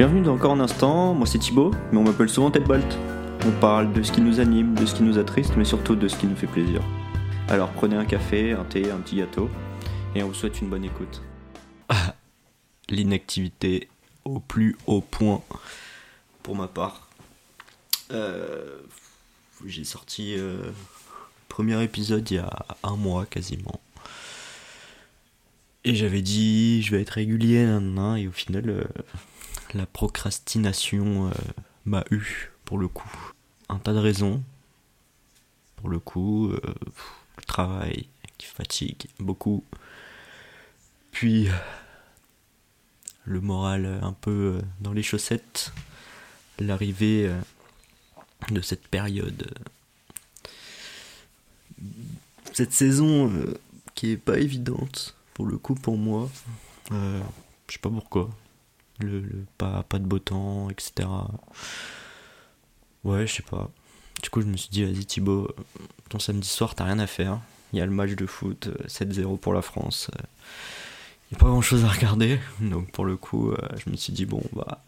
Bienvenue dans Encore un instant, moi c'est Thibaut, mais on m'appelle souvent Ted Bolt. On parle de ce qui nous anime, de ce qui nous attriste, mais surtout de ce qui nous fait plaisir. Alors prenez un café, un thé, un petit gâteau, et on vous souhaite une bonne écoute. L'inactivité au plus haut point pour ma part. Euh, J'ai sorti euh, le premier épisode il y a un mois quasiment. Et j'avais dit je vais être régulier, et au final euh, la procrastination euh, m'a eu pour le coup. Un tas de raisons. Pour le coup, euh, le travail qui fatigue beaucoup. Puis le moral un peu euh, dans les chaussettes. L'arrivée euh, de cette période. euh, Cette saison euh, qui est pas évidente pour le coup pour moi. Euh, je sais pas pourquoi. Le, pas, pas de beau temps, etc. Ouais, je sais pas. Du coup, je me suis dit, vas-y Thibaut, euh, ton samedi soir, t'as rien à faire. Il y a le match de foot, euh, 7-0 pour la France. euh, Il n'y a pas grand chose à regarder. Donc, pour le coup, euh, je me suis dit, bon, bah.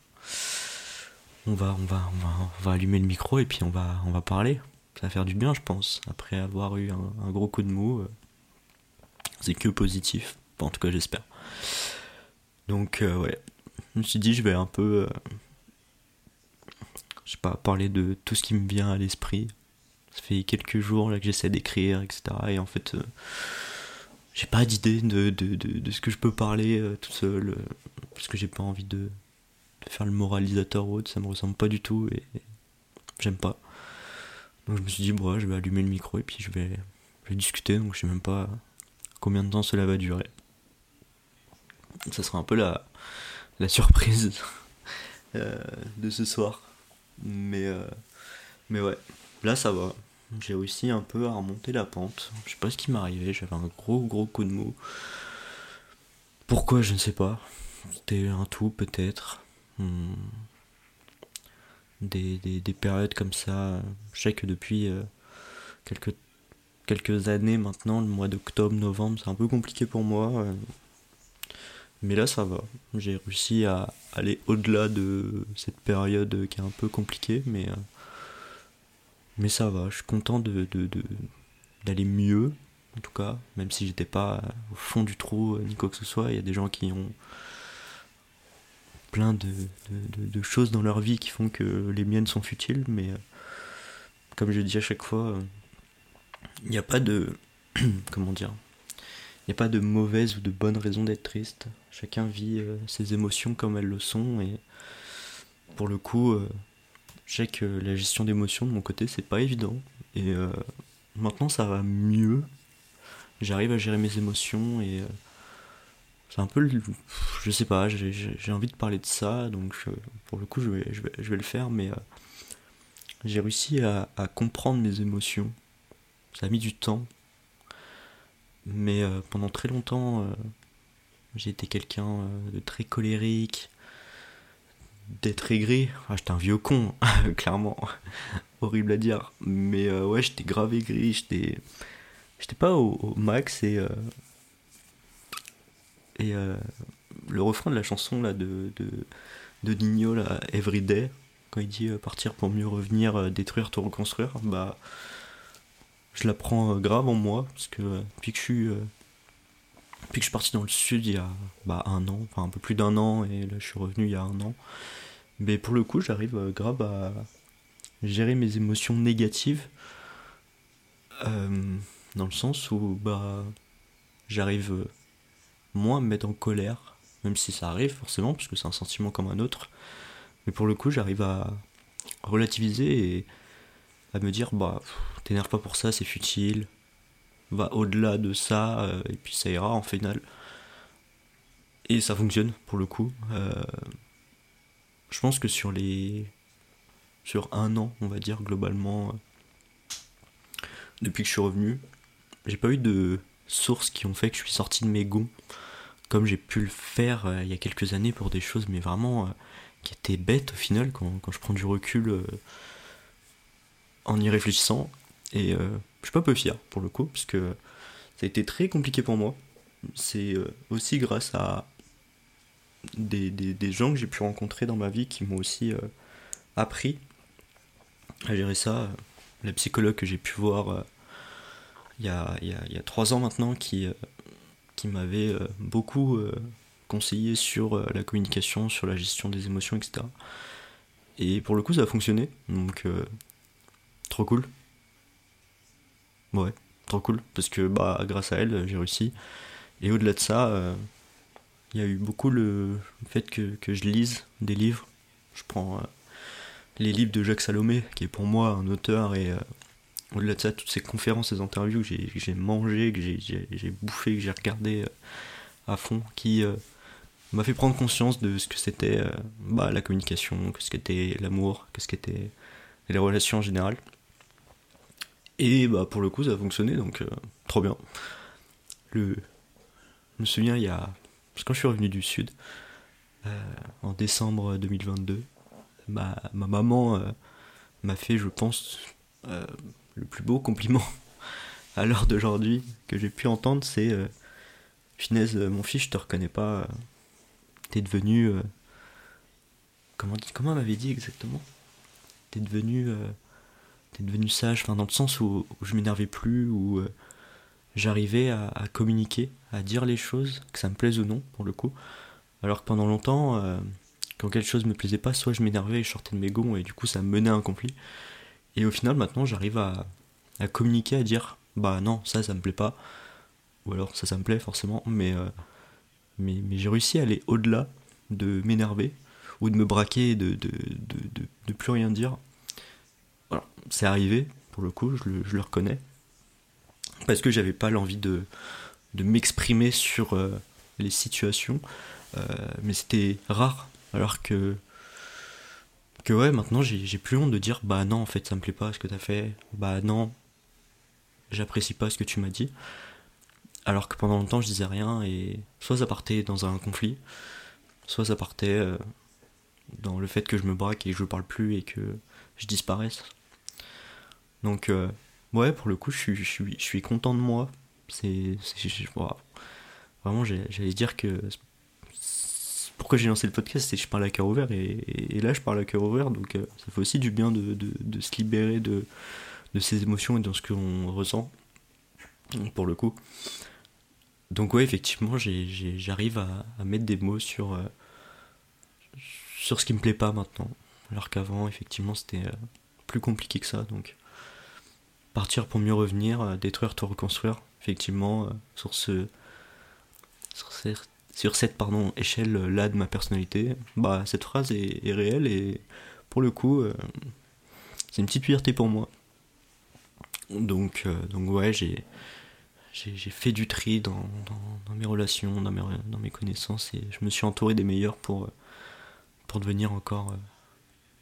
On va, on, va, on, va, on va allumer le micro et puis on va, on va parler. Ça va faire du bien, je pense. Après avoir eu un, gros coup de mou, euh, c'est que positif. En tout cas, j'espère. Donc, euh, ouais. Je me suis dit, je vais un peu. euh, je sais pas, parler de tout ce qui me vient à l'esprit. Ça fait quelques jours là que j'essaie d'écrire, etc. Et en fait, euh, j'ai pas d'idée de, de, de, ce que je peux parler euh, tout seul. parce que j'ai pas envie de, faire le moralisateur ou autre, ça me ressemble pas du tout et, j'aime pas. Donc je me suis dit, bon, je vais allumer le micro et puis je vais, je vais discuter. Donc je sais même pas combien de temps cela va durer. Ça sera un peu la, la surprise euh, de ce soir. Mais, euh, mais ouais, là ça va. J'ai réussi un peu à remonter la pente. Je sais pas ce qui arrivé, j'avais un gros gros coup de mou. Pourquoi, je ne sais pas. C'était un tout peut-être. Hmm. Des, des, des périodes comme ça. Je sais que depuis euh, quelques, quelques années maintenant, le mois d'octobre, novembre, c'est un peu compliqué pour moi. Euh. Mais là, ça va. J'ai réussi à aller au-delà de cette période qui est un peu compliquée, mais, euh, mais ça va. Je suis content de, d'aller mieux, en tout cas, même si j'étais pas au fond du trou euh, ni quoi que ce soit. Il y a des gens qui ont plein de, choses dans leur vie qui font que les miennes sont futiles, mais euh, comme je dis à chaque fois, euh, il n'y a pas de. comment dire Il n'y a pas de mauvaise ou de bonne raison d'être triste. Chacun vit euh, ses émotions comme elles le sont et pour le coup, euh, je sais que la gestion d'émotions de mon côté c'est pas évident et euh, maintenant ça va mieux. J'arrive à gérer mes émotions et c'est un peu, le- je sais pas, j'ai- envie de parler de ça donc pour le coup je vais, je vais, je vais le faire mais j'ai réussi à, comprendre mes émotions. Ça a mis du temps mais pendant très longtemps, été quelqu'un euh, de très colérique, d'être aigri. Ah, j'étais un vieux con, clairement. Horrible à dire. Mais euh, ouais, j'étais grave aigri, j'étais. J'étais pas au, max et. euh, et euh, le refrain de la chanson là de, de, de Nino, là, Everyday, quand il dit euh, partir pour mieux revenir, détruire, tout reconstruire, bah je la prends grave en moi parce que depuis que je suis depuis que je suis parti dans le sud il y a bah, un an enfin un peu plus d'un an et là je suis revenu il y a un an. Mais pour le coup j'arrive euh, grave à gérer mes émotions négatives euh, dans le sens où bah j'arrive euh, moins à me mettre en colère même si ça arrive forcément parce que c'est un sentiment comme un autre. Mais pour le coup j'arrive à relativiser et à me dire bah t'énerve pas pour ça c'est futile va au-delà de ça euh, et puis ça ira en final et ça fonctionne pour le coup Euh, je pense que sur les sur un an on va dire globalement euh, depuis que je suis revenu j'ai pas eu de sources qui ont fait que je suis sorti de mes gonds comme j'ai pu le faire il y a quelques années pour des choses mais vraiment qui étaient bêtes au final quand, quand je prends du recul en y réfléchissant. Et je suis pas peu fier pour le coup, parce que ça a été très compliqué pour moi. C'est euh, aussi grâce à des, des, gens que j'ai pu rencontrer dans ma vie qui m'ont aussi appris à gérer ça. La psychologue que j'ai pu voir il y, a, il, y y a trois ans maintenant qui, qui m'avait beaucoup conseillé sur la communication, sur la gestion des émotions, etc. Et pour le coup, ça a fonctionné. Donc, trop cool. Ouais, trop cool. Parce que bah, grâce à elle, j'ai réussi. Et au-delà de ça, euh, il y a eu beaucoup le fait que, que, je lise des livres. Je prends euh, les livres de Jacques Salomé, qui est pour moi un auteur, et euh, au-delà de ça, toutes ces conférences, ces interviews que j'ai mangé, que j'ai bouffé, que j'ai regardé à fond, qui m'a fait prendre conscience de ce que c'était bah, la communication, que ce qu'était l'amour, que ce qu'étaient les relations en général. Et bah pour le coup ça a fonctionné donc euh, trop bien. Le, je me souviens il y a quand je suis revenu du sud euh, en décembre 2022 ma, ma maman euh, m'a fait je pense le plus beau compliment à l'heure d'aujourd'hui que j'ai pu entendre c'est finesse mon fils je te reconnais pas t'es devenu comment comment m'avait dit exactement? T'es devenu t'es devenu sage, enfin dans le sens où, je m'énervais plus, où euh, j'arrivais à, communiquer, à dire les choses, que ça me plaise ou non, pour le coup. Alors que pendant longtemps, euh, quand quelque chose me plaisait pas, soit je m'énervais et je sortais de mes gonds, et du coup ça me menait à un conflit. Et au final, maintenant, j'arrive à, communiquer, à dire, bah non, ça, ça me plaît pas. Ou alors, ça, ça me plaît forcément, mais, euh, j'ai réussi à aller au-delà de m'énerver, ou de me braquer de, de, de plus rien dire c'est arrivé, pour le coup, je le, reconnais. Parce que j'avais pas l'envie de, m'exprimer sur euh, les situations. Euh, mais c'était rare. Alors que. Que ouais, maintenant j'ai plus honte de dire bah non, en fait, ça me plaît pas ce que t'as fait. Bah non, j'apprécie pas ce que tu m'as dit. Alors que pendant longtemps je disais rien et soit ça partait dans un conflit, soit ça partait euh, dans le fait que je me braque et que je parle plus et que je disparaisse. Donc, euh, ouais, pour le coup, je suis, je je suis content de moi. C'est. Vraiment, j'allais dire que. Pourquoi j'ai lancé le podcast, c'est que je parle à cœur ouvert, et, là, je parle à cœur ouvert, donc euh, ça fait aussi du bien de, de, se libérer de, de ses émotions et de ce qu'on ressent, pour le coup. Donc, ouais, effectivement, j'arrive à, à, mettre des mots sur, euh, sur ce qui me plaît pas maintenant. Alors qu'avant, effectivement, c'était plus compliqué que ça, donc partir pour mieux revenir, euh, détruire, tout reconstruire. Effectivement, euh, sur ce sur, cette pardon, échelle là de ma personnalité, bah cette phrase est, réelle et pour le coup, euh, c'est une petite fierté pour moi. Donc, donc ouais, j'ai j'ai fait du tri dans, dans, mes relations, dans mes, dans mes connaissances et je me suis entouré des meilleurs pour, pour devenir encore,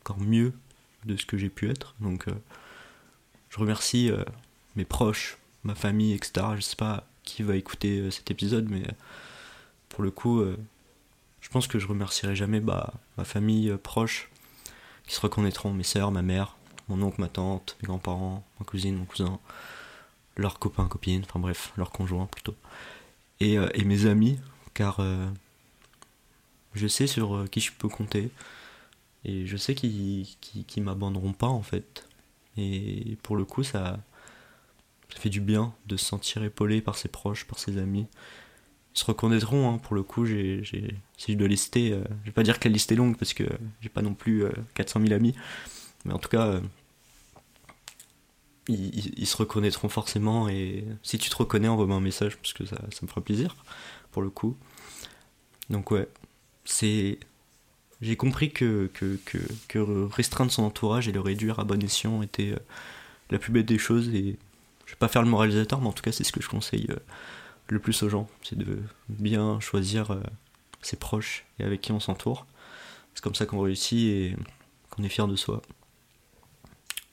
encore mieux de ce que j'ai pu être. Donc je remercie euh, mes proches, ma famille, etc. Je sais pas qui va écouter euh, cet épisode, mais euh, pour le coup, je pense que je remercierai jamais bah, ma famille proche, qui se reconnaîtront, mes sœurs, ma mère, mon oncle, ma tante, mes grands-parents, ma cousine, mon cousin, leurs copains, copines, enfin bref, leurs conjoints plutôt. Et, mes amis, car je sais sur qui je peux compter. Et je sais qu'ils qui, m'abandonneront pas en fait. Et pour le coup, ça, ça fait du bien de se sentir épaulé par ses proches, par ses amis. Ils se reconnaîtront, hein, pour le coup, j'ai, si je dois lister, euh, je vais pas dire que la liste est longue parce que j'ai pas non plus 400 euh, 000 amis, mais en tout cas, euh, ils, se reconnaîtront forcément et si tu te reconnais, envoie-moi un message parce que ça, ça me fera plaisir, pour le coup. Donc ouais, c'est j'ai compris que, que, restreindre son entourage et le réduire à bon escient était euh, la plus bête des choses. Et je vais pas faire le moralisateur, mais en tout cas, c'est ce que je conseille euh, le plus aux gens c'est de bien choisir euh, ses proches et avec qui on s'entoure. C'est comme ça qu'on réussit et qu'on est fier de soi.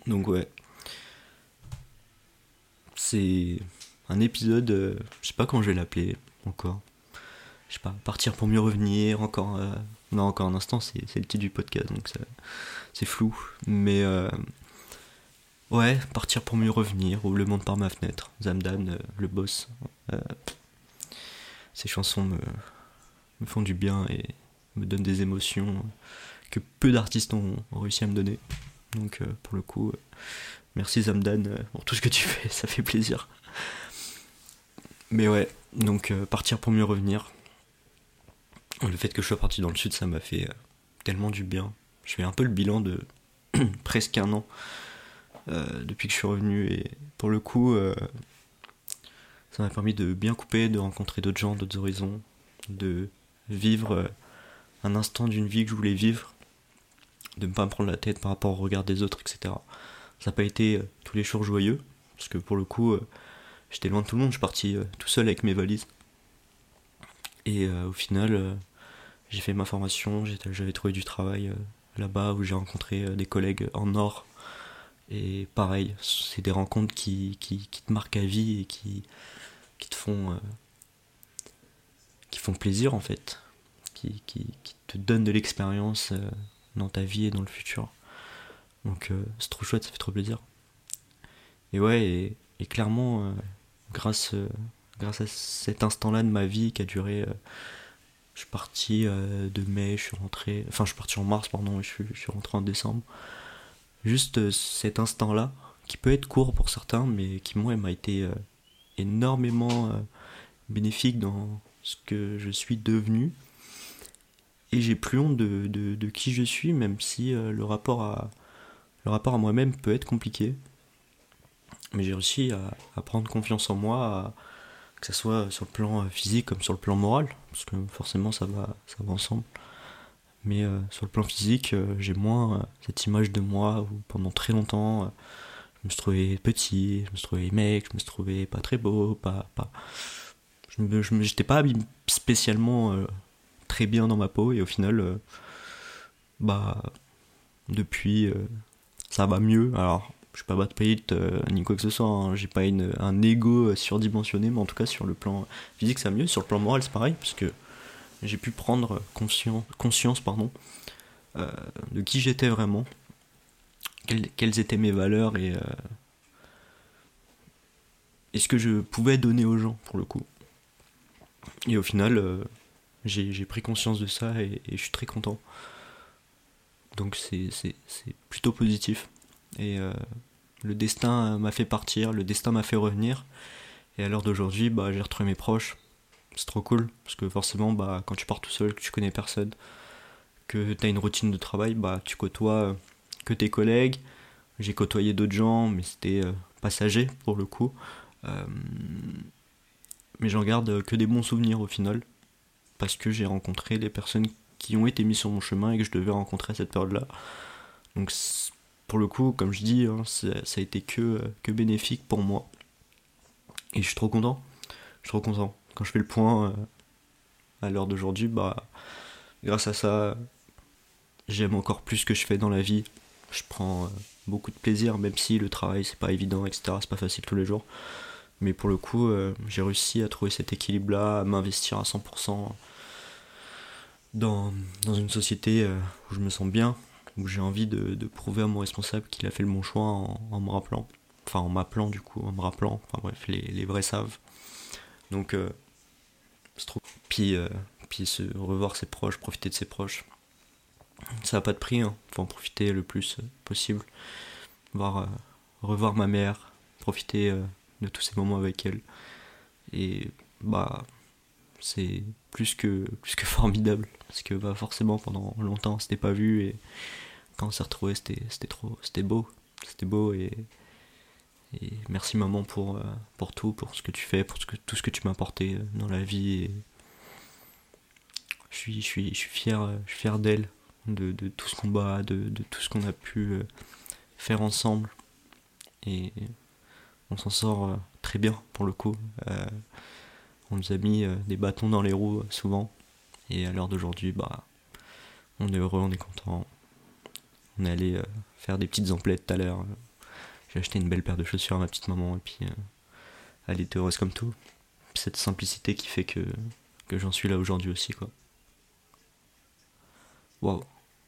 Donc, ouais. C'est un épisode, je sais pas quand je vais l'appeler encore je sais pas, partir pour mieux revenir, encore, non, encore un instant, c'est, le titre du podcast, donc c'est flou, mais euh, ouais, partir pour mieux revenir, ou le monde par ma fenêtre, Zamdan, euh, le boss, ces chansons me, font du bien et me donne des émotions que peu d'artistes ont, réussi à me donner. Donc pour le coup, merci Zamdan pour tout ce que tu fais, ça fait plaisir. Mais ouais, donc partir pour mieux revenir. Le fait que je sois parti dans le sud, ça m'a fait tellement du bien. Je fais un peu le bilan de presque un an euh, depuis que je suis revenu et pour le coup euh, ça m'a permis de bien couper, de rencontrer d'autres gens, d'autres horizons, de vivre euh, un instant d'une vie que je voulais vivre, de ne pas me prendre la tête par rapport au regard des autres, etc. Ça n'a pas été tous les jours joyeux, parce que pour le coup, j'étais loin de tout le monde, je suis parti tout seul avec mes valises. Et au final, j'ai fait ma formation, j'avais trouvé du travail là-bas où j'ai rencontré des collègues en or et pareil, c'est des rencontres qui, qui, te marquent à vie et qui, qui te font, euh, qui font plaisir en fait, qui, te donnent de l'expérience euh, dans ta vie et dans le futur. Donc euh, c'est trop chouette, ça fait trop plaisir. Et ouais, et clairement, grâce, grâce à cet instant-là de ma vie qui a duré je suis parti de mai, je suis rentré. Enfin, je suis parti en mars, pardon, je suis, je suis rentré en décembre juste euh, cet instant-là, qui peut être court pour certains, mais qui moi m'a été euh, énormément euh, bénéfique dans ce que je suis devenu. Et j'ai plus honte de, qui je suis, même si le rapport à, le rapport à moi-même peut être compliqué. Mais j'ai réussi à, prendre confiance en moi, que ce soit sur le plan physique comme sur le plan moral, parce que forcément ça va, ça va ensemble. Mais euh, sur le plan physique, euh, j'ai moins euh, cette image de moi où pendant très longtemps, je me suis trouvé petit, je me suis trouvé mec, je me suis trouvé pas très beau, pas. pas... Je n'étais pas spécialement très bien dans ma peau et au final, bah, depuis, ça va mieux. Alors, je suis pas bad payte ni quoi que ce soit, hein. j'ai pas un ego surdimensionné, mais en tout cas sur le plan physique ça va mieux, sur le plan moral c'est pareil, parce que j'ai pu prendre conscience, pardon, euh, de qui j'étais vraiment, quelles, étaient mes valeurs et, euh, ce que je pouvais donner aux gens pour le coup. Et au final, euh, j'ai pris conscience de ça et, je suis très content. Donc c'est plutôt positif. Et le destin m'a fait partir, le destin m'a fait revenir. Et à l'heure d'aujourd'hui, bah, j'ai retrouvé mes proches, c'est trop cool parce que forcément bah quand tu pars tout seul que tu connais personne que tu as une routine de travail bah tu côtoies euh, que tes collègues. J'ai côtoyé d'autres gens mais c'était euh, passager pour le coup. Euh, mais j'en garde que des bons souvenirs au final. Parce que j'ai rencontré des personnes qui ont été mises sur mon chemin et que je devais rencontrer à cette période là donc pour le coup comme je dis hein, ça a été que, que bénéfique pour moi et je suis trop content je suis trop content quand je fais le point euh, à l'heure d'aujourd'hui, bah, grâce à ça, j'aime encore plus ce que je fais dans la vie. Je prends euh, beaucoup de plaisir, même si le travail c'est pas évident, etc. C'est pas facile tous les jours. Mais pour le coup, euh, j'ai réussi à trouver cet équilibre-là, à m'investir à 100% dans, dans une société où je me sens bien, où j'ai envie de, prouver à mon responsable qu'il a fait le bon choix en, me rappelant. Enfin, en m'appelant du coup, en me rappelant. Enfin bref, les, vrais savent. Donc, trop... Puis, euh, puis se revoir ses proches, profiter de ses proches. Ça n'a pas de prix, hein. en profiter le plus euh, possible. Voir, euh, revoir ma mère, profiter de tous ces moments avec elle. Et bah, c'est plus que, plus que formidable. Parce que bah, forcément, pendant longtemps, on s'était pas vu. Et quand on s'est retrouvé, c'était trop. C'était beau. C'était beau et merci maman pour, euh, pour tout, pour ce que tu fais, pour tout ce que tu m'as apporté euh, dans la vie. je, suis, je, suis, je suis fier, euh, je suis fier d'elle, de, de, tout ce combat, de, de tout ce qu'on a pu faire ensemble. Et on s'en sort très bien pour le coup. on nous a mis des bâtons dans les roues souvent. Et à l'heure d'aujourd'hui, bah, on est heureux, on est content. On est allé faire des petites emplettes tout à l'heure j'ai acheté une belle paire de chaussures à ma petite maman et puis euh, elle était heureuse comme tout. Cette simplicité qui fait que, que j'en suis là aujourd'hui aussi quoi. Waouh,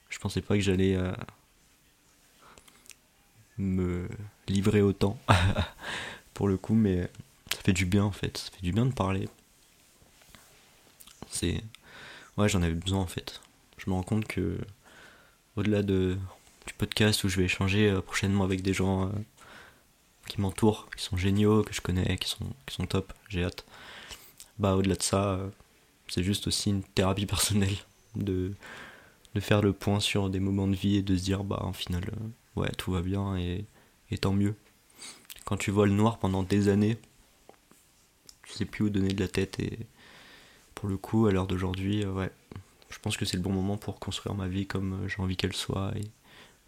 je pensais pas que j'allais euh, me livrer autant pour le coup, mais ça fait du bien en fait, ça fait du bien de parler. C'est ouais, j'en avais besoin en fait. je me rends compte que au-delà de, du podcast où je vais échanger euh, prochainement avec des gens euh, qui m'entourent, qui sont géniaux, que je connais, qui sont, qui sont top, j'ai hâte. Bah au-delà de ça, euh, c'est juste aussi une thérapie personnelle de, de faire le point sur des moments de vie et de se dire bah en final ouais tout va bien et, et tant mieux. Quand tu vois le noir pendant des années, tu sais plus où donner de la tête et pour le coup à l'heure d'aujourd'hui ouais je pense que c'est le bon moment pour construire ma vie comme j'ai envie qu'elle soit et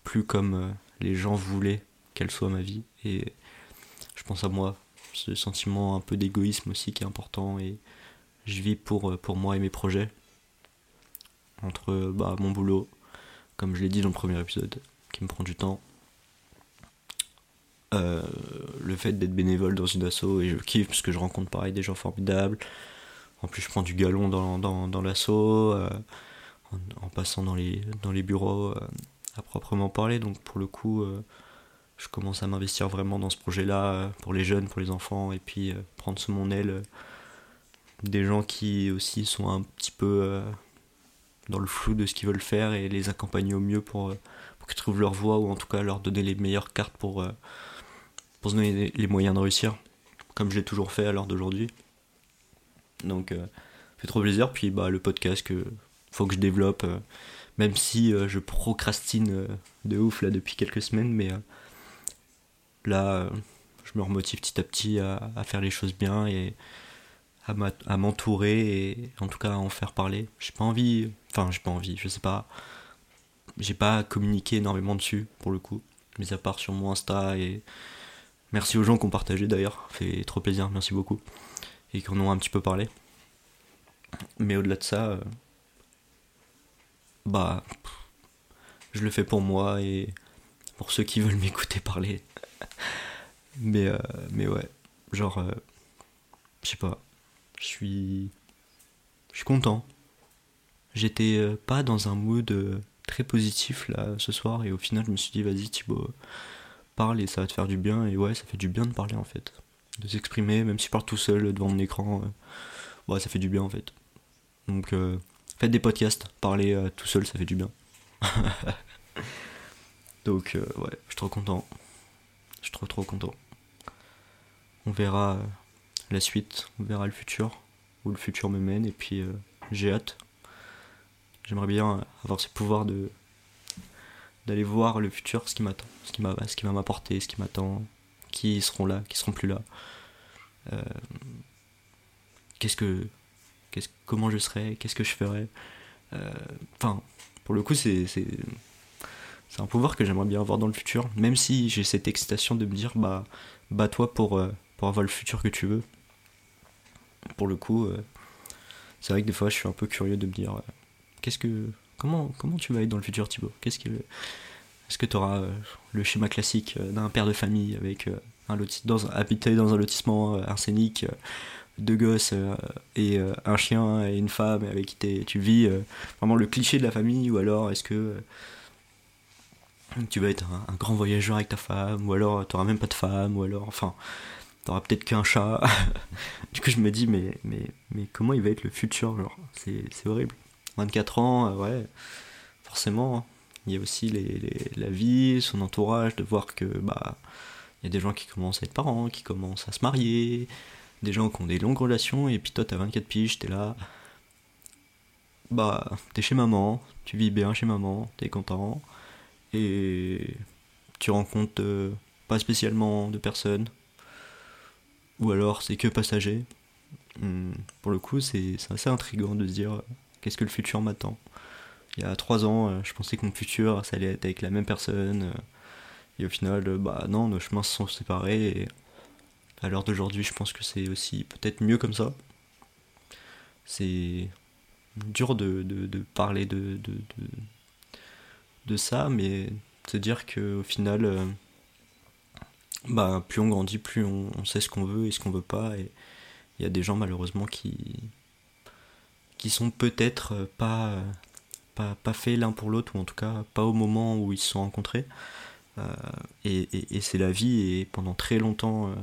plus comme les gens voulaient qu'elle soit ma vie. Et je pense à moi ce sentiment un peu d'égoïsme aussi qui est important. Et je vis pour, pour moi et mes projets entre bah, mon boulot comme je l'ai dit dans le premier épisode qui me prend du temps. Euh, le fait d'être bénévole dans une asso et je kiffe parce que je rencontre pareil des gens formidables. En plus je prends du galon dans, dans, dans euh, en, passant dans les, dans les bureaux euh, à proprement parler donc pour le coup je commence à m'investir vraiment dans ce projet-là pour les jeunes, pour les enfants, et puis prendre sous mon aile des gens qui aussi sont un petit peu dans le flou de ce qu'ils veulent faire et les accompagner au mieux pour, pour qu'ils trouvent leur voie ou en tout cas leur donner les meilleures cartes pour, pour se donner les moyens de réussir, comme je l'ai toujours fait à l'heure d'aujourd'hui. Donc, ça fait trop plaisir. Puis, bah, le podcast que faut que je développe, même si je procrastine de ouf là depuis quelques semaines, mais là, je me remotive petit à petit à, faire les choses bien et à m'entourer et en tout cas à en faire parler. J'ai pas envie, enfin, j'ai pas envie, je sais pas. J'ai pas communiqué énormément dessus pour le coup, mis à part sur mon Insta et merci aux gens qui ont partagé d'ailleurs, fait trop plaisir, merci beaucoup et qui en ont un petit peu parlé. Mais au-delà de ça, bah, je le fais pour moi et pour ceux qui veulent m'écouter parler. mais, euh, mais ouais, genre, euh, je sais pas, je suis, je suis content. J'étais euh, pas dans un mood très positif là ce soir et au final je me suis dit vas-y Thibaut, parle et ça va te faire du bien et ouais ça fait du bien de parler en fait, de s'exprimer même si je parle tout seul devant mon écran, ouais ça fait du bien en fait. Donc faites des podcasts, parler tout seul ça fait du bien. Donc ouais, je suis trop content. Je suis trop trop content. On verra euh, la suite, on verra le futur, où le futur me mène, et puis euh, j'ai hâte. J'aimerais bien avoir ce pouvoir de d'aller voir le futur, ce qui m'attend, ce qui ce qui va m'apporter, ce qui m'attend, qui seront là, qui seront plus là. Euh, qu'est-ce que, comment je serai, qu'est-ce que je ferai. Enfin, pour le coup, c'est un pouvoir que j'aimerais bien avoir dans le futur, même si j'ai cette excitation de me dire bah bats-toi pour, euh, avoir le futur que tu veux. Pour le coup, euh, c'est vrai que des fois je suis un peu curieux de me dire euh, qu'est-ce que comment comment tu vas être dans le futur Thibaut? Qu'est-ce que est-ce que tu auras le schéma classique d'un père de famille avec un loti dans habité dans un lotissement arsenic deux gosses et un chien et une femme avec qui tu vis vraiment le cliché de la famille ou alors est-ce que tu vas être un, grand voyageur avec ta femme, ou alors tu n'auras même pas de femme, ou alors, enfin, tu n'auras peut-être qu'un chat. du coup, je me dis, mais, mais, mais comment il va être le futur genre? C'est horrible. 24 ans, euh, ouais, forcément, hein. il y a aussi les, la vie, son entourage, de voir que, bah, il y a des gens qui commencent à être parents, qui commencent à se marier, des gens qui ont des longues relations, et puis toi, t'as 24 piges, t'es là. Bah, t'es chez maman, tu vis bien chez maman, t'es content et tu rencontres euh, pas spécialement de personnes, ou alors c'est que passager. Hmm, pour le coup, c'est assez intriguant de se dire euh, qu'est-ce que le futur m'attend. Il y a trois ans, euh, je pensais que mon futur, ça allait être avec la même personne. Et au final, bah non, nos chemins se sont séparés. À l'heure d'aujourd'hui, je pense que c'est aussi peut-être mieux comme ça. C'est dur de, de, parler de, de, de ça, mais se dire qu'au final, euh, bah, plus on grandit, plus on, sait ce qu'on veut et ce qu'on veut pas. Et il y a des gens malheureusement qui, qui sont peut-être pas, pas, pas faits l'un pour l'autre, ou en tout cas pas au moment où ils se sont rencontrés. Euh, et, et, c'est la vie, et pendant très longtemps, euh,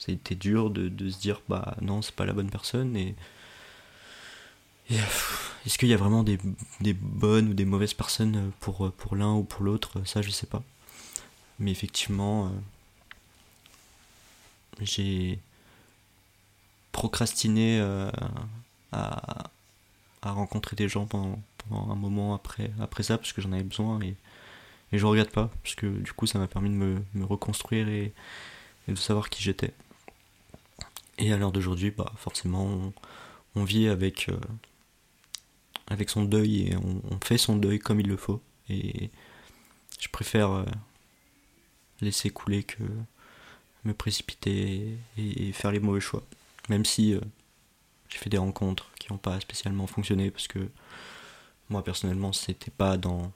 ça a été dur de, de, se dire bah non, c'est pas la bonne personne. Et, Est-ce qu'il y a vraiment des, bonnes ou des mauvaises personnes pour, pour l'un ou pour l'autre? Ça, je sais pas. Mais effectivement, j'ai procrastiné à, à rencontrer des gens pendant, pendant, un moment après, après ça, parce que j'en avais besoin. Et, et je regrette pas, parce que du coup, ça m'a permis de me, me reconstruire et, de savoir qui j'étais. Et à l'heure d'aujourd'hui, bah, forcément, on, vit avec, euh, avec son deuil et on, fait son deuil comme il le faut. Et je préfère euh, laisser couler que me précipiter et, faire les mauvais choix. Même si euh, j'ai fait des rencontres qui n'ont pas spécialement fonctionné parce que moi personnellement c'était pas dans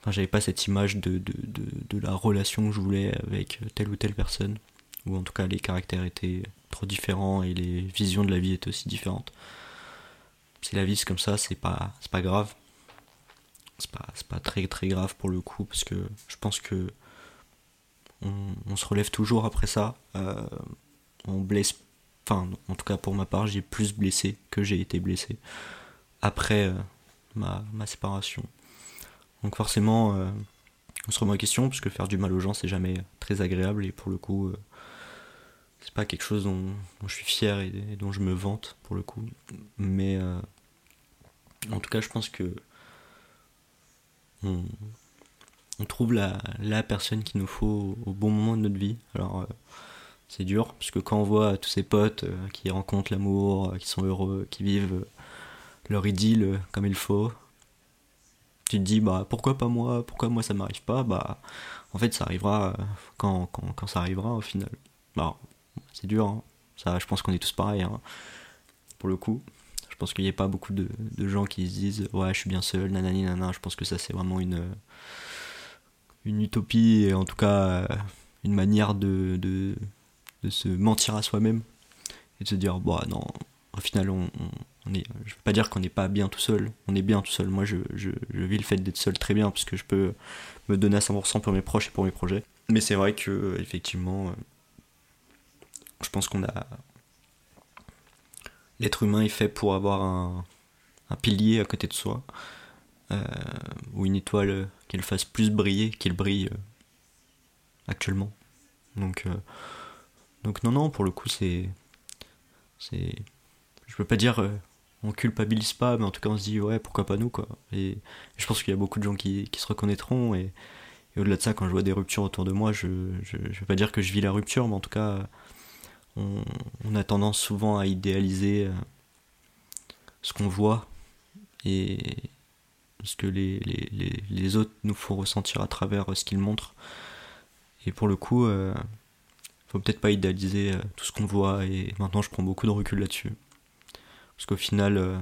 enfin j'avais pas cette image de, de, de, la relation que je voulais avec telle ou telle personne ou en tout cas les caractères étaient trop différents et les visions de la vie étaient aussi différentes. Si la vie c'est comme ça c'est pas c'est pas grave. C'est pas, pas très très grave pour le coup parce que je pense que on, se relève toujours après ça. Euh, on blesse enfin en tout cas pour ma part j'ai plus blessé que j'ai été blessé après euh, ma, ma, séparation. Donc forcément euh, on se remet en question parce que faire du mal aux gens c'est jamais très agréable et pour le coup c'est pas quelque chose dont, je suis fier et, dont je me vante pour le coup. Mais en tout cas je pense que on, trouve la, personne qu'il nous faut au, bon moment de notre vie. Alors c'est dur, parce que quand on voit tous ces potes euh, qui rencontrent l'amour, euh, qui sont heureux, qui vivent euh, leur idylle comme il faut, tu te dis bah pourquoi pas moi, pourquoi moi ça m'arrive pas, bah en fait ça arrivera quand, quand, ça arrivera au final. Bah, c'est dur, hein. ça je pense qu'on est tous pareils, hein. pour le coup. Je pense qu'il n'y a pas beaucoup de, gens qui se disent ouais je suis bien seul, nanani nanana, je pense que ça c'est vraiment une, une utopie, et en tout cas une manière de de se mentir à soi-même et de se dire bah non au final on, on est je veux pas dire qu'on n'est pas bien tout seul on est bien tout seul moi je, je, je vis le fait d'être seul très bien parce que je peux me donner à 100% pour mes proches et pour mes projets mais c'est vrai que effectivement euh, je pense qu'on a l'être humain est fait pour avoir un, un pilier à côté de soi euh, ou une étoile qui le fasse plus briller qu'il brille euh, actuellement donc donc non, non, pour le coup, c'est... c'est je peux pas dire euh, on culpabilise pas, mais en tout cas on se dit ouais, pourquoi pas nous, quoi. Et, je pense qu'il y a beaucoup de gens qui, se reconnaîtront, et, au-delà de ça, quand je vois des ruptures autour de moi, je, je, je veux pas dire que je vis la rupture, mais en tout cas, on, a tendance souvent à idéaliser euh, ce qu'on voit, et ce que les, les, les, autres nous font ressentir à travers ce qu'ils montrent. Et pour le coup... Euh, faut peut-être pas idéaliser euh, tout ce qu'on voit et maintenant je prends beaucoup de recul là-dessus. Parce qu'au final, euh,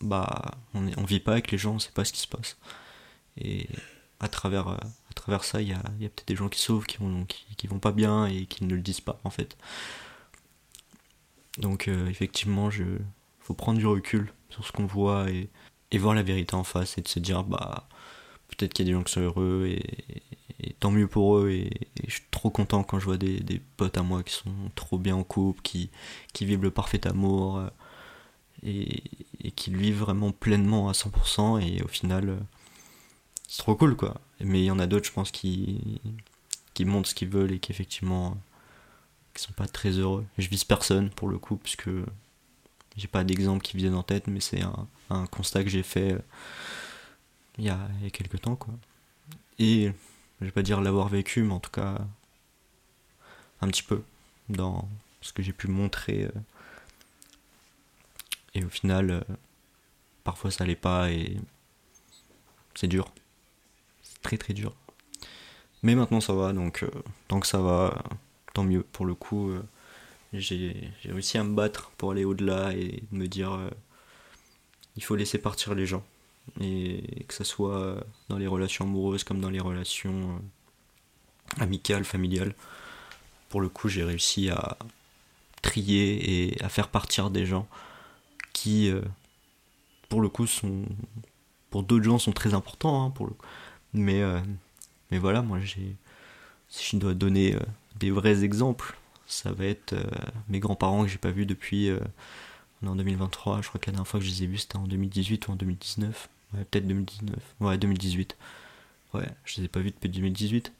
bah, on, est, on vit pas avec les gens, on sait pas ce qui se passe. Et à travers, euh, travers ça, il y a, peut-être des gens qui sauvent, qui vont, pas bien et qui ne le disent pas en fait. Donc effectivement, je faut prendre du recul sur ce qu'on voit et, voir la vérité en face et de se dire bah peut-être qu'il y a des gens qui sont heureux et, tant mieux pour eux et, je suis trop content quand je vois des, potes à moi qui sont trop bien en couple, qui, qui vivent le parfait amour euh, et, et qui le vivent vraiment pleinement à 100% et au final euh, c'est trop cool quoi. Mais il y en a d'autres je pense qui, qui montrent ce qu'ils veulent et qui effectivement qui sont pas très heureux. Je vise personne pour le coup puisque j'ai pas d'exemple qui viennent en tête mais c'est un, un, constat que j'ai fait euh, il y, a, il y a quelques temps quoi. Et je vais pas dire l'avoir vécu, mais en tout cas un petit peu dans ce que j'ai pu montrer. Euh. Et au final, euh, parfois ça allait pas et c'est dur. Très très dur. Mais maintenant ça va, donc euh, tant que ça va, tant mieux. Pour le coup, j'ai réussi à me battre pour aller au-delà et me dire il faut laisser partir les gens et que ce soit dans les relations amoureuses comme dans les relations euh, amicales, familiales. Pour le coup, j'ai réussi à trier et à faire partir des gens qui, euh, pour le coup, sont, pour d'autres gens, sont très importants. Hein, Mais, euh, mais voilà, moi, j'ai, si je dois donner des vrais exemples, ça va être mes grands-parents que j'ai pas vus depuis On est en 2023, je crois que la dernière fois que je les ai vus c'était en 2018 ou en 2019. Ouais, peut-être 2019. Ouais, 2018. Ouais, je les ai pas vus depuis 2018.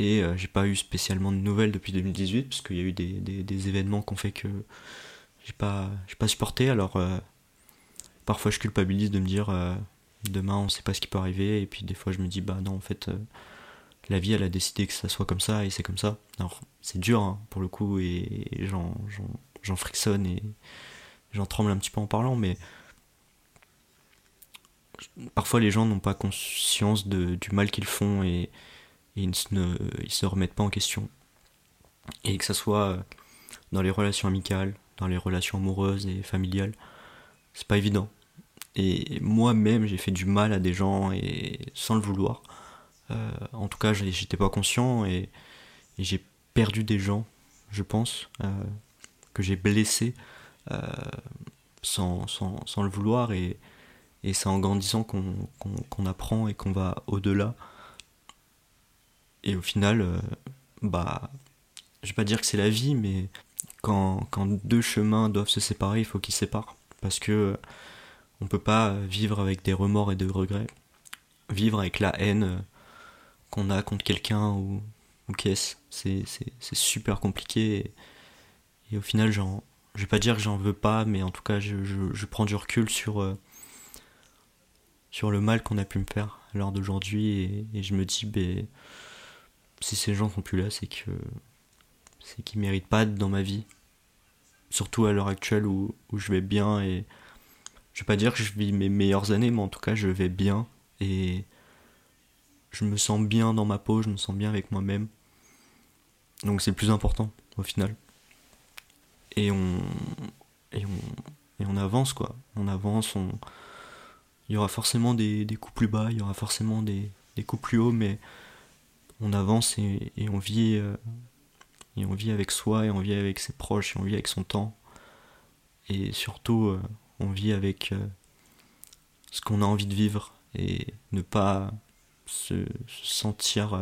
Et euh, j'ai pas eu spécialement de nouvelles depuis 2018, parce qu'il y a eu des, des, événements qui ont fait que j'ai pas, pas supporté. Alors, euh, parfois je culpabilise de me dire euh, demain on sait pas ce qui peut arriver, et puis des fois je me dis bah non, en fait, la vie elle a décidé que ça soit comme ça, et c'est comme ça. Alors, c'est dur hein, pour le coup, et, j'en frictionne et j'en tremble un petit peu en parlant, mais parfois les gens n'ont pas conscience du mal qu'ils font et, ils, ne, se remettent pas en question. Et que ça soit dans les relations amicales, dans les relations amoureuses et familiales, c'est pas évident. Et moi-même, j'ai fait du mal à des gens et sans le vouloir. Euh, en tout cas, j'étais pas conscient et, j'ai perdu des gens, je pense, euh, que j'ai blessés euh, sans, sans, sans, le vouloir. Et, et c'est en grandissant qu'on apprend et qu'on va au-delà. Et au final, bah, je vais pas dire que c'est la vie, mais quand, quand, deux chemins doivent se séparer, il faut qu'ils se séparent. Parce que on peut pas vivre avec des remords et des regrets. Vivre avec la haine euh, qu'on a contre quelqu'un ou, ou qu'est-ce. C'est super compliqué. Et, au final, genre, je vais pas dire que j'en veux pas, mais en tout cas, je, je, prends du recul sur sur le mal qu'on a pu me faire à l'heure d'aujourd'hui et, je me dis ben si ces gens sont plus là c'est que c'est qu'ils méritent pas d'être dans ma vie surtout à l'heure actuelle où, je vais bien je vais pas dire que je vis mes meilleures années mais en tout cas je vais bien et je me sens bien dans ma peau je me sens bien avec moi-même. Donc c'est le plus important au final. Et on et on et on avance quoi. On avance il y aura forcément des, coups plus bas, il y aura forcément des, coups plus hauts, mais on avance et, on vit euh, et on vit avec soi et on vit avec ses proches et on vit avec son temps. Et surtout euh, on vit avec euh, ce qu'on a envie de vivre et ne pas se, sentir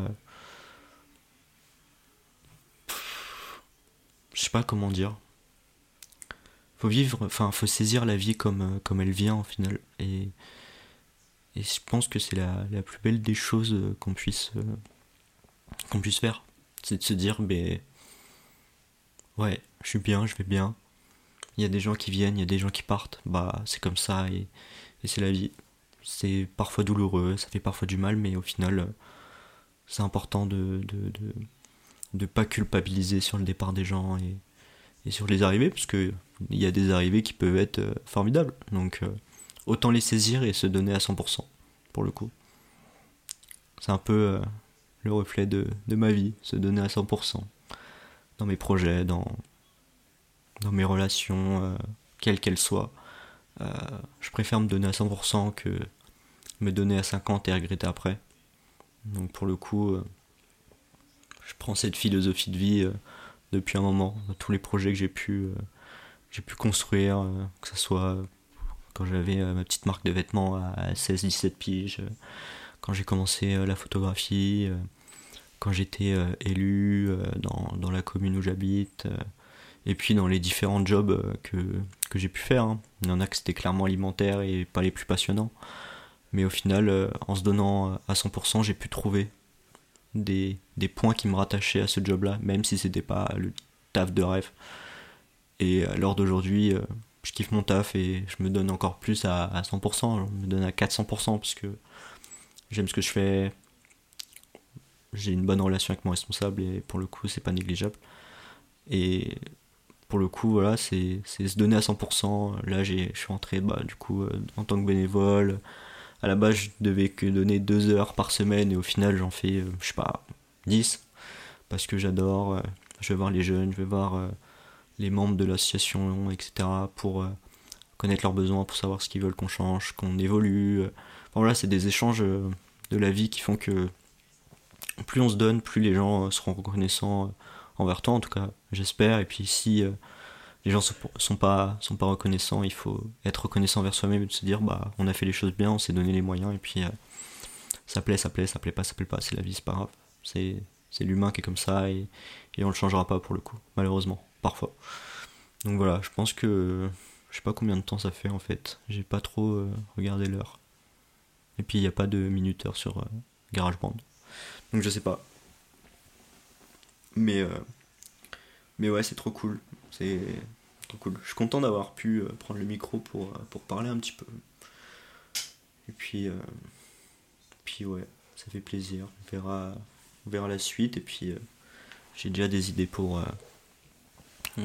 je sais pas comment dire faut vivre enfin faut saisir la vie comme comme elle vient au final et je pense que c'est la, plus belle des choses euh, qu'on puisse, euh, qu'on puisse faire. C'est de se dire, ben, ouais, je suis bien, je vais bien. Il y a des gens qui viennent, il y a des gens qui partent. Bah, c'est comme ça et, c'est la vie. C'est parfois douloureux, ça fait parfois du mal, mais au final, euh, c'est important de de, de, pas culpabiliser sur le départ des gens et, sur les arrivées, parce qu'il y a des arrivées qui peuvent être formidables. Donc, autant les saisir et se donner à 100% pour le coup. C'est un peu euh, le reflet de, ma vie, se donner à 100% dans mes projets, dans, dans mes relations, euh, quelles qu'elles soient. Euh, je préfère me donner à 100% que me donner à 50 et regretter après. Donc pour le coup, je prends cette philosophie de vie depuis un moment, tous les projets que j'ai pu, pu construire, que ce soit quand j'avais euh, ma petite marque de vêtements à 16-17 piges, euh, quand j'ai commencé euh, la photographie, quand j'étais élu dans, dans, la commune où j'habite, et puis dans les différents jobs que, que j'ai pu faire. Hein. Il y en a que c'était clairement alimentaire et pas les plus passionnants. Mais au final, en se donnant à 100%, j'ai pu trouver des, des, points qui me rattachaient à ce job-là, même si c'était pas le taf de rêve. Et à l'heure d'aujourd'hui, je kiffe mon taf et je me donne encore plus à, 100%, je me donne à 400% parce que j'aime ce que je fais, j'ai une bonne relation avec mon responsable et pour le coup c'est pas négligeable. Et pour le coup voilà c'est se donner à 100%. Là je suis entré bah, du coup euh, en tant que bénévole. À la base je devais que donner 2 heures par semaine et au final j'en fais euh, je sais pas 10 parce que j'adore, euh, je vais voir les jeunes, je vais voir les membres de l'association, etc., pour connaître leurs besoins, pour savoir ce qu'ils veulent qu'on change, qu'on évolue. Voilà, c'est des échanges de la vie qui font que plus on se donne, plus les gens seront reconnaissants envers toi, en tout cas, j'espère. Et puis si les gens sont pas, sont pas reconnaissants, il faut être reconnaissant envers soi-même et se dire, bah, on a fait les choses bien, on s'est donné les moyens, et puis ça plaît, ça plaît, ça plaît pas, ça plaît pas, c'est la vie, c'est pas grave. C'est, c'est l'humain qui est comme ça, et, et on le changera pas pour le coup, malheureusement parfois. donc voilà, je pense que je sais pas combien de temps ça fait en fait. J'ai pas trop euh, regardé l'heure. Et puis il n'y a pas de minuteur sur euh, GarageBand. Donc je sais pas. Mais euh, mais ouais, c'est trop cool. C'est trop cool. Je suis content d'avoir pu prendre le micro pour, pour parler un petit peu. Et puis puis ouais, ça fait plaisir. On verra la suite et puis j'ai déjà des idées pour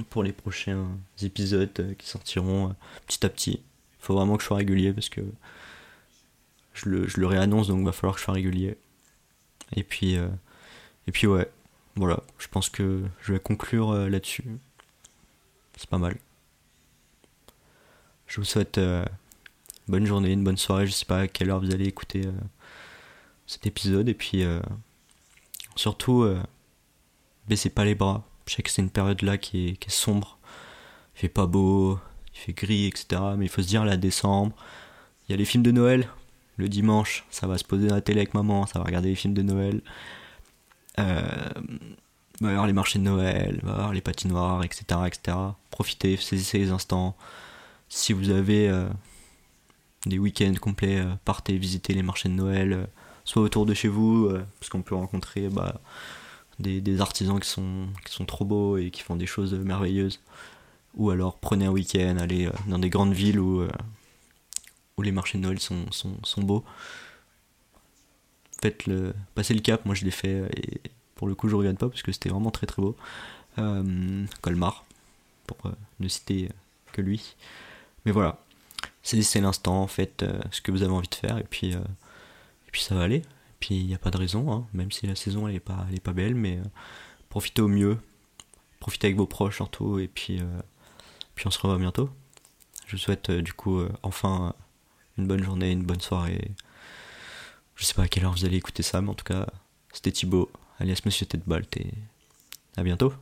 pour les prochains épisodes euh, qui sortiront euh, petit à petit. Il faut vraiment que je sois régulier parce que je le, je le réannonce donc il va falloir que je sois régulier. Et puis, euh, et puis ouais, voilà, je pense que je vais conclure là-dessus. C'est pas mal. Je vous souhaite une bonne journée, une bonne soirée. Je sais pas à quelle heure vous allez écouter cet épisode. Et puis surtout, baissez pas les bras. Je sais que c'est une période là qui est, sombre. Il fait pas beau, il fait gris, etc. Mais il faut se dire, là, décembre, il y a les films de Noël. Le dimanche, ça va se poser dans la télé avec maman, ça va regarder les films de Noël. Euh, va y avoir les marchés de Noël, va y avoir les patinoires, etc. etc. Profitez, saisissez les instants. Si vous avez euh, des week-ends complets, euh, partez visiter les marchés de Noël, soit autour de chez vous, parce qu'on peut rencontrer bah, des, artisans qui sont, trop beaux et qui font des choses merveilleuses. Ou alors prenez un week-end, allez dans des grandes villes où, les marchés de Noël sont beaux. Faites le, passez le cap, moi je l'ai fait et pour le coup je regarde pas parce que c'était vraiment très très beau. Euh, Colmar, pour ne citer que lui. Mais voilà, c'est l'instant, faites ce que vous avez envie de faire et puis, et puis ça va aller. Puis il n'y a pas de raison, hein, même si la saison elle est pas, pas belle, mais euh, profitez au mieux, profitez avec vos proches surtout, et puis, euh, puis on se revoit bientôt. Je vous souhaite euh, du coup enfin une bonne journée, une bonne soirée. Je sais pas à quelle heure vous allez écouter ça, mais en tout cas, c'était Thibaut, alias Monsieur Tête et à bientôt.